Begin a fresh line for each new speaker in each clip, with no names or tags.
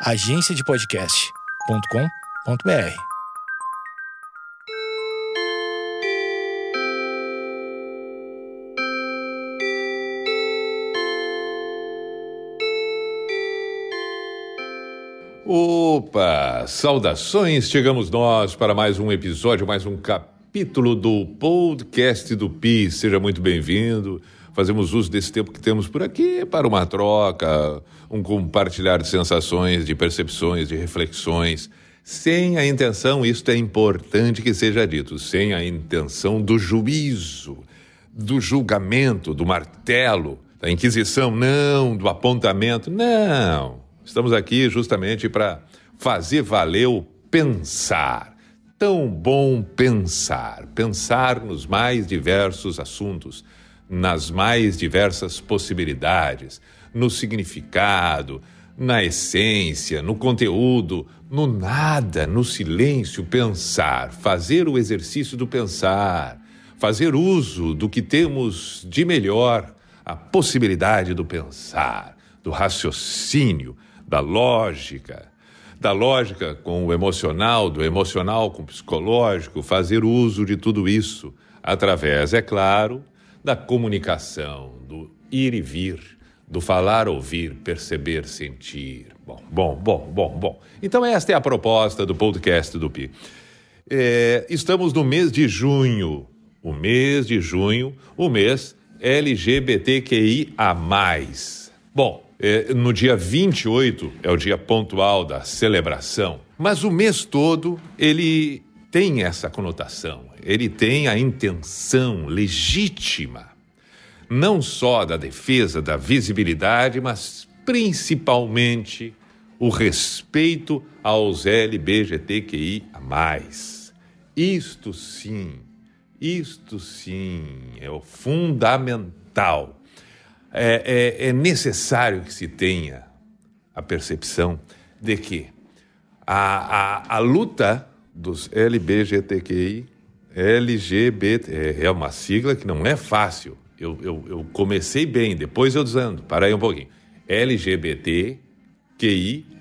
agenciadepodcast.com.br.
Opa! Saudações! Chegamos nós para mais um episódio, mais um capítulo do podcast do PI. Seja muito bem-vindo. Fazemos uso desse tempo que temos por aqui para uma troca, um compartilhar de sensações, de percepções, de reflexões, sem a intenção, isto é importante que seja dito, sem a intenção do juízo, do julgamento, do martelo, da inquisição, não, do apontamento, não. Estamos aqui justamente para fazer valer o pensar. Tão bom pensar, pensar nos mais diversos assuntos nas mais diversas possibilidades, no significado, na essência, no conteúdo, no nada, no silêncio, pensar, fazer o exercício do pensar, fazer uso do que temos de melhor, a possibilidade do pensar, do raciocínio, da lógica, da lógica com o emocional, do emocional com o psicológico, fazer uso de tudo isso através, é claro, da comunicação, do ir e vir, do falar, ouvir, perceber, sentir. Bom, bom, bom, bom, bom. Então, esta é a proposta do podcast do Pi. É, estamos no mês de junho. O mês de junho, o mês LGBTQIA. Bom, é, no dia 28 é o dia pontual da celebração, mas o mês todo ele tem essa conotação, ele tem a intenção legítima, não só da defesa da visibilidade, mas principalmente o respeito aos LBGTQI a mais. Isto sim, isto sim é o fundamental. É, é, é necessário que se tenha a percepção de que a, a, a luta dos LBGTQI, LGBT, é, é uma sigla que não é fácil. Eu, eu, eu comecei bem, depois eu dizendo, para aí um pouquinho. LGBTQI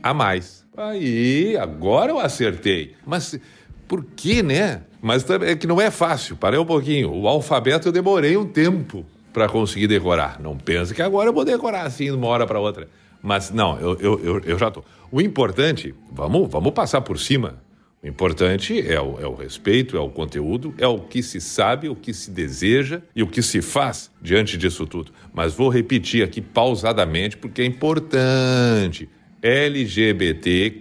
a mais. Aí, agora eu acertei. Mas por que, né? Mas é que não é fácil, parei um pouquinho. O alfabeto eu demorei um tempo para conseguir decorar. Não pense que agora eu vou decorar assim de uma hora para outra. Mas não, eu, eu, eu, eu já estou. O importante, vamos, vamos passar por cima o importante é o, é o, respeito, é o conteúdo, é o que se sabe, o que se deseja e o que se faz diante disso tudo. Mas vou repetir aqui pausadamente porque é importante. LGBTQI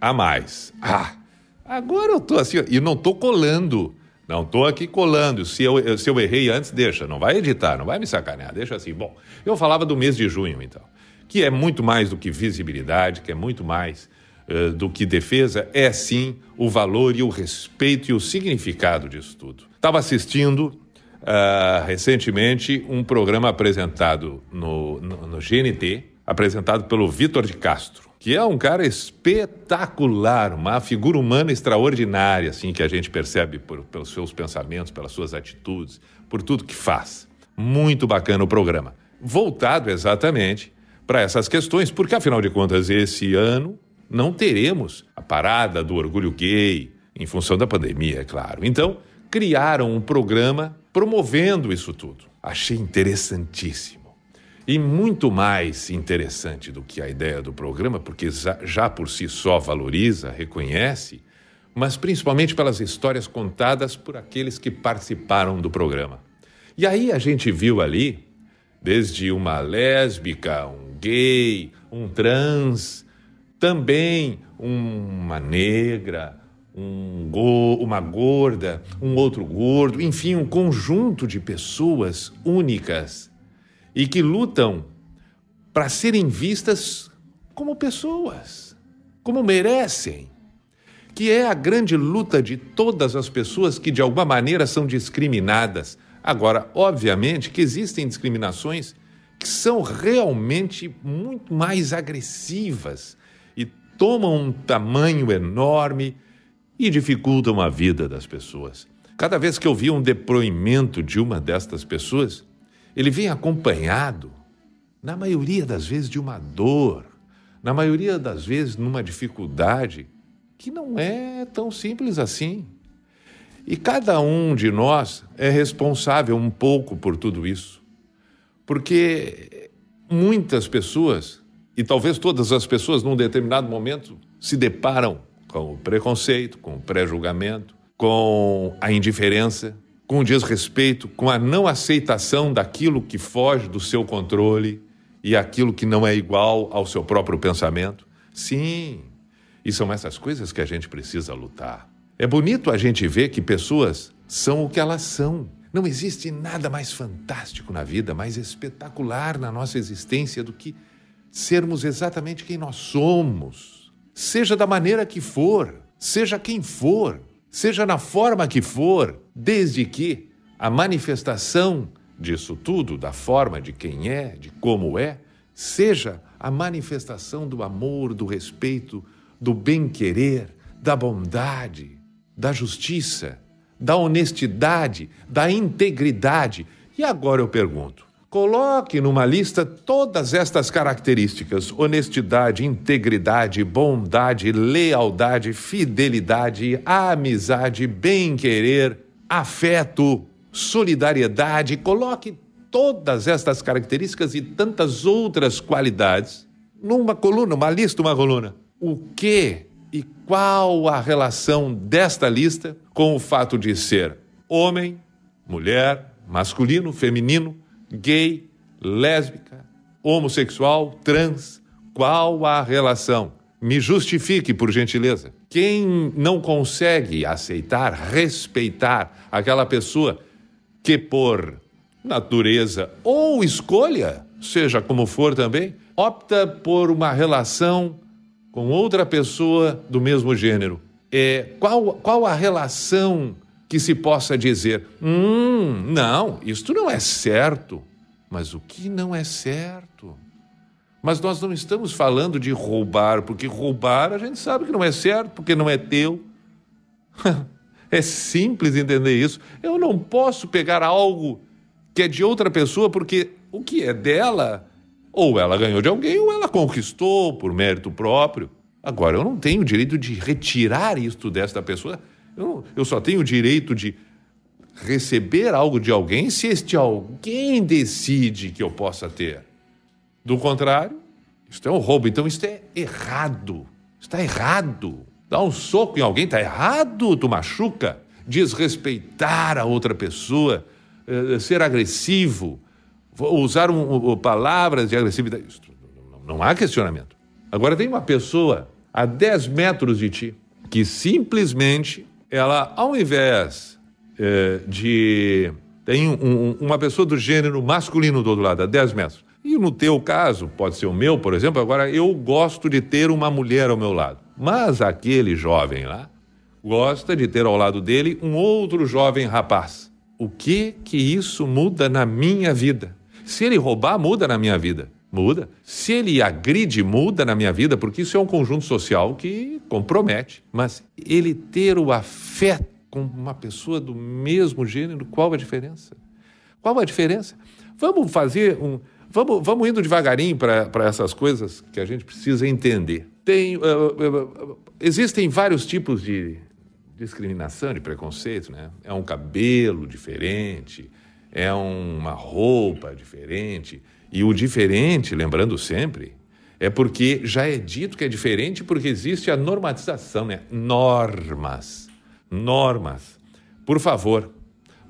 a mais. Ah, agora eu tô assim, e não tô colando. Não tô aqui colando. Se eu, se eu errei antes, deixa. Não vai editar, não vai me sacanear. Deixa assim. Bom, eu falava do mês de junho, então. Que é muito mais do que visibilidade, que é muito mais do que defesa é sim o valor e o respeito e o significado disso tudo. Estava assistindo uh, recentemente um programa apresentado no, no, no GNT, apresentado pelo Vitor de Castro, que é um cara espetacular, uma figura humana extraordinária, assim, que a gente percebe por, pelos seus pensamentos, pelas suas atitudes, por tudo que faz. Muito bacana o programa. Voltado exatamente para essas questões, porque afinal de contas, esse ano não teremos a parada do orgulho gay, em função da pandemia, é claro. Então, criaram um programa promovendo isso tudo. Achei interessantíssimo. E muito mais interessante do que a ideia do programa, porque já por si só valoriza, reconhece, mas principalmente pelas histórias contadas por aqueles que participaram do programa. E aí a gente viu ali, desde uma lésbica, um gay, um trans, também uma negra, um go uma gorda, um outro gordo, enfim, um conjunto de pessoas únicas e que lutam para serem vistas como pessoas, como merecem. Que é a grande luta de todas as pessoas que de alguma maneira são discriminadas. Agora, obviamente que existem discriminações que são realmente muito mais agressivas tomam um tamanho enorme e dificultam a vida das pessoas. Cada vez que eu vi um depoimento de uma destas pessoas, ele vem acompanhado, na maioria das vezes, de uma dor, na maioria das vezes, numa dificuldade que não é tão simples assim. E cada um de nós é responsável um pouco por tudo isso. Porque muitas pessoas, e talvez todas as pessoas num determinado momento, se deparam com o preconceito, com o pré-julgamento, com a indiferença, com o desrespeito, com a não aceitação daquilo que foge do seu controle e aquilo que não é igual ao seu próprio pensamento. Sim, e são essas coisas que a gente precisa lutar. É bonito a gente ver que pessoas são o que elas são. Não existe nada mais fantástico na vida, mais espetacular na nossa existência do que sermos exatamente quem nós somos. Seja da maneira que for, seja quem for, seja na forma que for, desde que a manifestação disso tudo, da forma de quem é, de como é, seja a manifestação do amor, do respeito, do bem-querer, da bondade, da justiça, da honestidade, da integridade. E agora eu pergunto: coloque numa lista todas estas características: honestidade, integridade, bondade, lealdade, fidelidade, amizade, bem-querer, afeto, solidariedade. Coloque todas estas características e tantas outras qualidades numa coluna, uma lista, uma coluna. O que e qual a relação desta lista com o fato de ser homem, mulher, masculino, feminino, gay, lésbica, homossexual, trans? Qual a relação? Me justifique, por gentileza. Quem não consegue aceitar, respeitar aquela pessoa que, por natureza ou escolha, seja como for também, opta por uma relação com outra pessoa do mesmo gênero. É, qual, qual a relação que se possa dizer: hum, não, isto não é certo. Mas o que não é certo? Mas nós não estamos falando de roubar, porque roubar a gente sabe que não é certo, porque não é teu. é simples entender isso. Eu não posso pegar algo que é de outra pessoa, porque o que é dela ou ela ganhou de alguém ou ela conquistou por mérito próprio. Agora, eu não tenho o direito de retirar isto desta pessoa. Eu, eu só tenho o direito de receber algo de alguém se este alguém decide que eu possa ter. Do contrário, isto é um roubo. Então, isto é errado. Está errado. Dar um soco em alguém está errado, tu machuca. Desrespeitar a outra pessoa, eh, ser agressivo, usar um, palavras de agressividade. Não, não há questionamento. Agora tem uma pessoa a 10 metros de ti que simplesmente ela, ao invés é, de. Tem um, uma pessoa do gênero masculino do outro lado, a 10 metros. E no teu caso, pode ser o meu, por exemplo, agora eu gosto de ter uma mulher ao meu lado. Mas aquele jovem lá gosta de ter ao lado dele um outro jovem rapaz. O que que isso muda na minha vida? Se ele roubar, muda na minha vida. Muda. Se ele agride, muda na minha vida, porque isso é um conjunto social que compromete. Mas ele ter o afeto com uma pessoa do mesmo gênero, qual a diferença? Qual a diferença? Vamos fazer um. Vamos, vamos indo devagarinho para essas coisas que a gente precisa entender. Tem, uh, uh, uh, existem vários tipos de discriminação, de preconceito, né? É um cabelo diferente, é uma roupa diferente. E o diferente, lembrando sempre, é porque já é dito que é diferente porque existe a normatização, né? Normas. Normas. Por favor,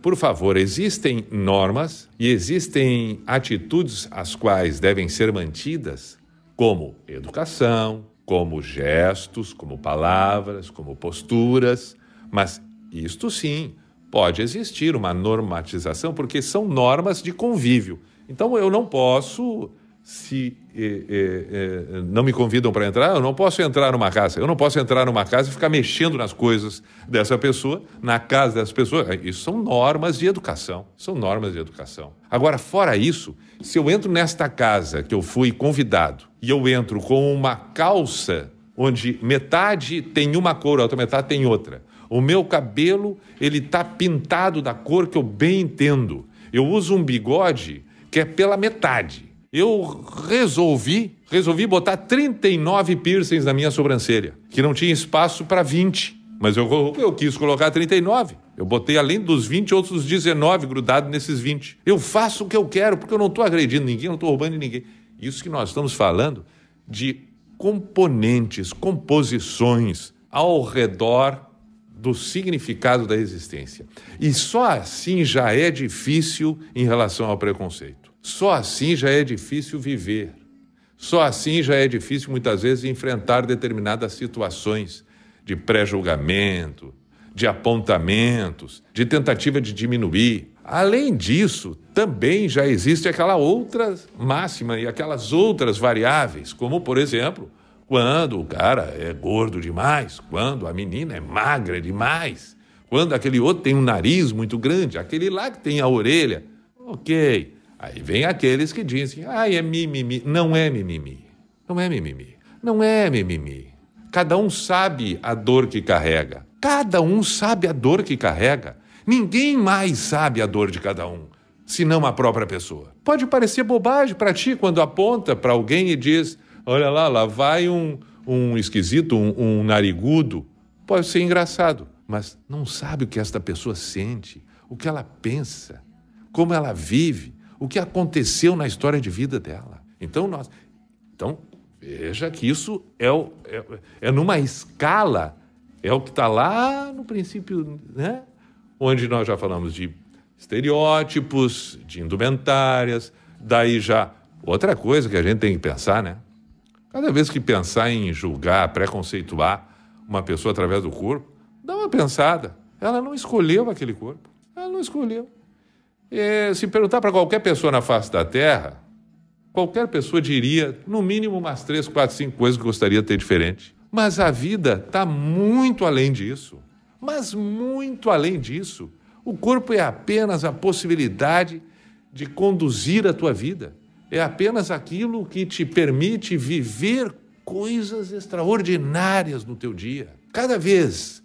por favor, existem normas e existem atitudes as quais devem ser mantidas, como educação, como gestos, como palavras, como posturas, mas isto sim pode existir uma normatização, porque são normas de convívio. Então eu não posso, se eh, eh, eh, não me convidam para entrar, eu não posso entrar numa casa. Eu não posso entrar numa casa e ficar mexendo nas coisas dessa pessoa, na casa dessa pessoa. Isso são normas de educação. São normas de educação. Agora, fora isso, se eu entro nesta casa que eu fui convidado e eu entro com uma calça onde metade tem uma cor, a outra metade tem outra o meu cabelo, ele tá pintado da cor que eu bem entendo. Eu uso um bigode que é pela metade. eu resolvi, resolvi botar 39 piercings na minha sobrancelha, que não tinha espaço para 20. Mas eu, eu quis colocar 39. Eu botei além dos 20 outros 19 grudados nesses 20. Eu faço o que eu quero, porque eu não estou agredindo ninguém, não estou roubando ninguém. Isso que nós estamos falando de componentes, composições ao redor do significado da existência. E só assim já é difícil em relação ao preconceito. Só assim já é difícil viver. Só assim já é difícil muitas vezes enfrentar determinadas situações de pré-julgamento, de apontamentos, de tentativa de diminuir. Além disso, também já existe aquela outra máxima e aquelas outras variáveis, como, por exemplo, quando o cara é gordo demais, quando a menina é magra demais, quando aquele outro tem um nariz muito grande, aquele lá que tem a orelha. Ok. Aí vem aqueles que dizem, ah, é mimimi. Não é mimimi. Não é mimimi. Não é mimimi. Cada um sabe a dor que carrega. Cada um sabe a dor que carrega. Ninguém mais sabe a dor de cada um, senão a própria pessoa. Pode parecer bobagem para ti quando aponta para alguém e diz: Olha lá, lá vai um, um esquisito, um, um narigudo. Pode ser engraçado, mas não sabe o que esta pessoa sente, o que ela pensa, como ela vive, o que aconteceu na história de vida dela. Então, nós. Então, veja que isso é, o, é, é numa escala, é o que está lá no princípio, né? Onde nós já falamos de estereótipos, de indumentárias, daí já. Outra coisa que a gente tem que pensar, né? Cada vez que pensar em julgar, preconceituar uma pessoa através do corpo, dá uma pensada. Ela não escolheu aquele corpo. Ela não escolheu. É, se perguntar para qualquer pessoa na face da Terra, qualquer pessoa diria, no mínimo, umas três, quatro, cinco coisas que gostaria de ter diferente. Mas a vida está muito além disso. Mas muito além disso. O corpo é apenas a possibilidade de conduzir a tua vida é apenas aquilo que te permite viver coisas extraordinárias no teu dia. Cada vez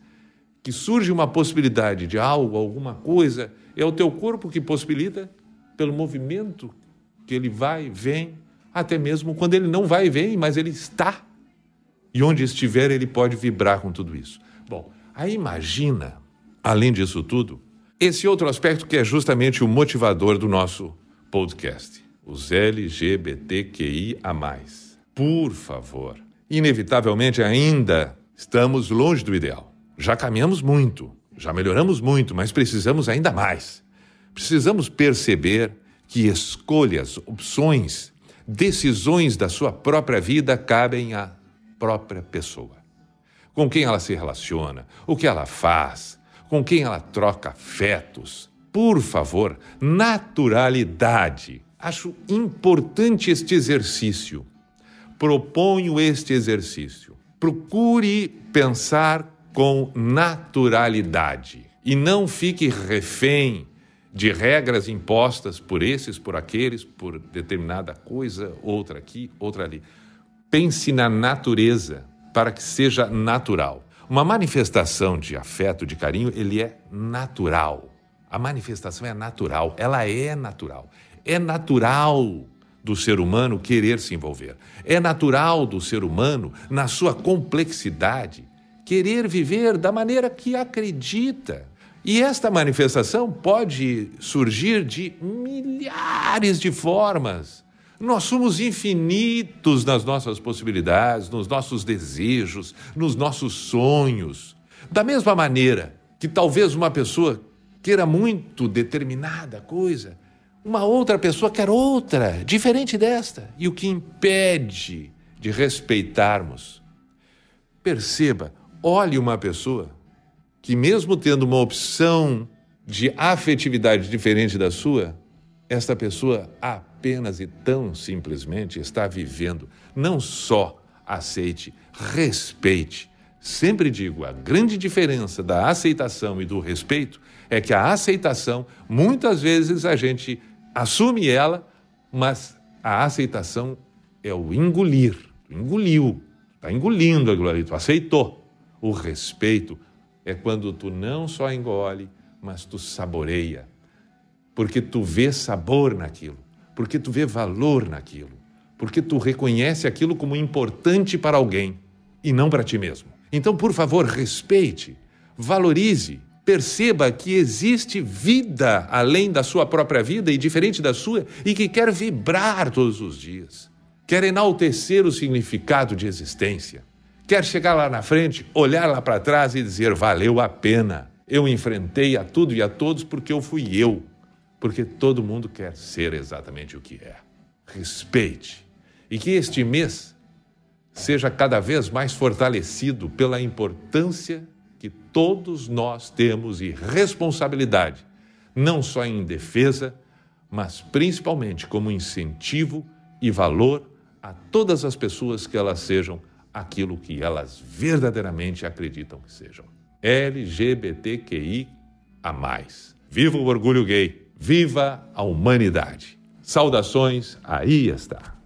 que surge uma possibilidade de algo, alguma coisa, é o teu corpo que possibilita pelo movimento que ele vai, vem, até mesmo quando ele não vai e vem, mas ele está. E onde estiver, ele pode vibrar com tudo isso. Bom, aí imagina, além disso tudo, esse outro aspecto que é justamente o motivador do nosso podcast os LGBTQIA. Por favor. Inevitavelmente ainda estamos longe do ideal. Já caminhamos muito, já melhoramos muito, mas precisamos ainda mais. Precisamos perceber que escolhas, opções, decisões da sua própria vida cabem à própria pessoa. Com quem ela se relaciona, o que ela faz, com quem ela troca afetos. Por favor, naturalidade Acho importante este exercício. Proponho este exercício. Procure pensar com naturalidade e não fique refém de regras impostas por esses, por aqueles, por determinada coisa, outra aqui, outra ali. Pense na natureza para que seja natural. Uma manifestação de afeto, de carinho, ele é natural. A manifestação é natural, ela é natural. É natural do ser humano querer se envolver. É natural do ser humano, na sua complexidade, querer viver da maneira que acredita. E esta manifestação pode surgir de milhares de formas. Nós somos infinitos nas nossas possibilidades, nos nossos desejos, nos nossos sonhos. Da mesma maneira que talvez uma pessoa queira muito determinada coisa, uma outra pessoa quer outra, diferente desta. E o que impede de respeitarmos? Perceba, olhe uma pessoa que, mesmo tendo uma opção de afetividade diferente da sua, esta pessoa apenas e tão simplesmente está vivendo. Não só aceite, respeite. Sempre digo, a grande diferença da aceitação e do respeito é que a aceitação, muitas vezes a gente assume ela, mas a aceitação é o engolir. Engoliu, está engolindo aquilo ali, tu aceitou. O respeito é quando tu não só engole, mas tu saboreia. Porque tu vê sabor naquilo. porque tu vê valor naquilo, porque tu reconhece aquilo como importante para alguém e não para ti mesmo. Então, por favor, respeite, valorize, perceba que existe vida além da sua própria vida e diferente da sua e que quer vibrar todos os dias, quer enaltecer o significado de existência, quer chegar lá na frente, olhar lá para trás e dizer: valeu a pena. Eu enfrentei a tudo e a todos porque eu fui eu, porque todo mundo quer ser exatamente o que é. Respeite. E que este mês seja cada vez mais fortalecido pela importância que todos nós temos e responsabilidade, não só em defesa, mas principalmente como incentivo e valor a todas as pessoas que elas sejam aquilo que elas verdadeiramente acreditam que sejam. LGBTQI a mais. Viva o orgulho gay! Viva a humanidade! Saudações, aí está.